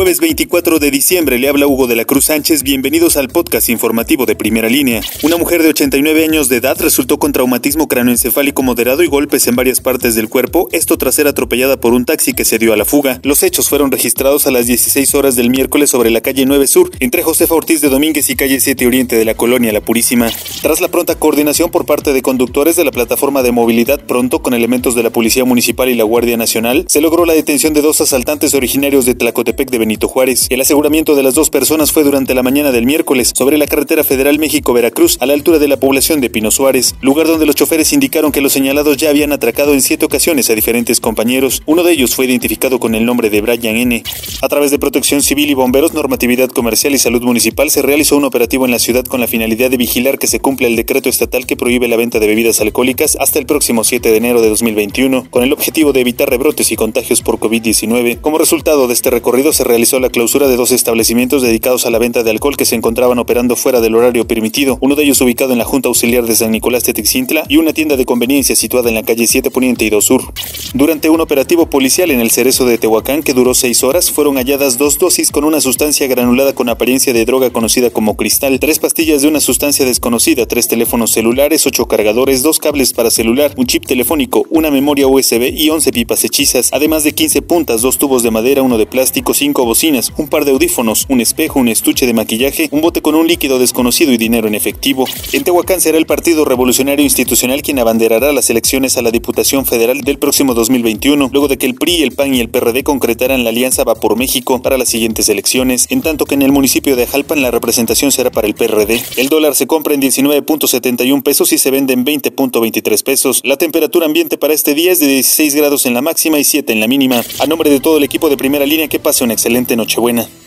Jueves 24 de diciembre le habla Hugo de la Cruz Sánchez. Bienvenidos al podcast informativo de Primera Línea. Una mujer de 89 años de edad resultó con traumatismo cráneoencefálico moderado y golpes en varias partes del cuerpo, esto tras ser atropellada por un taxi que se dio a la fuga. Los hechos fueron registrados a las 16 horas del miércoles sobre la calle 9 Sur, entre Josefa Ortiz de Domínguez y calle 7 Oriente de la colonia La Purísima. Tras la pronta coordinación por parte de conductores de la plataforma de movilidad Pronto con elementos de la Policía Municipal y la Guardia Nacional, se logró la detención de dos asaltantes originarios de Tlacotepec de Juárez. El aseguramiento de las dos personas fue durante la mañana del miércoles sobre la carretera federal México-Veracruz a la altura de la población de Pino Suárez, lugar donde los choferes indicaron que los señalados ya habían atracado en siete ocasiones a diferentes compañeros. Uno de ellos fue identificado con el nombre de Brian N. A través de Protección Civil y Bomberos, Normatividad Comercial y Salud Municipal se realizó un operativo en la ciudad con la finalidad de vigilar que se cumpla el decreto estatal que prohíbe la venta de bebidas alcohólicas hasta el próximo 7 de enero de 2021, con el objetivo de evitar rebrotes y contagios por COVID-19. Como resultado de este recorrido se realizó la clausura de dos establecimientos dedicados a la venta de alcohol que se encontraban operando fuera del horario permitido, uno de ellos ubicado en la Junta Auxiliar de San Nicolás de Texintla y una tienda de conveniencia situada en la calle 7 Poniente y 2 Sur. Durante un operativo policial en el cerezo de Tehuacán que duró seis horas, fueron halladas dos dosis con una sustancia granulada con apariencia de droga conocida como cristal, tres pastillas de una sustancia desconocida, tres teléfonos celulares, ocho cargadores, dos cables para celular, un chip telefónico, una memoria USB y 11 pipas hechizas, además de 15 puntas, dos tubos de madera, uno de plástico, cinco bocinas, un par de audífonos, un espejo, un estuche de maquillaje, un bote con un líquido desconocido y dinero en efectivo. En Tehuacán será el Partido Revolucionario Institucional quien abanderará las elecciones a la Diputación Federal del próximo 2021, luego de que el PRI, el PAN y el PRD concretaran la alianza Va por México para las siguientes elecciones, en tanto que en el municipio de Jalpan la representación será para el PRD. El dólar se compra en 19.71 pesos y se vende en 20.23 pesos. La temperatura ambiente para este día es de 16 grados en la máxima y 7 en la mínima. A nombre de todo el equipo de primera línea, que pase una Nochebuena.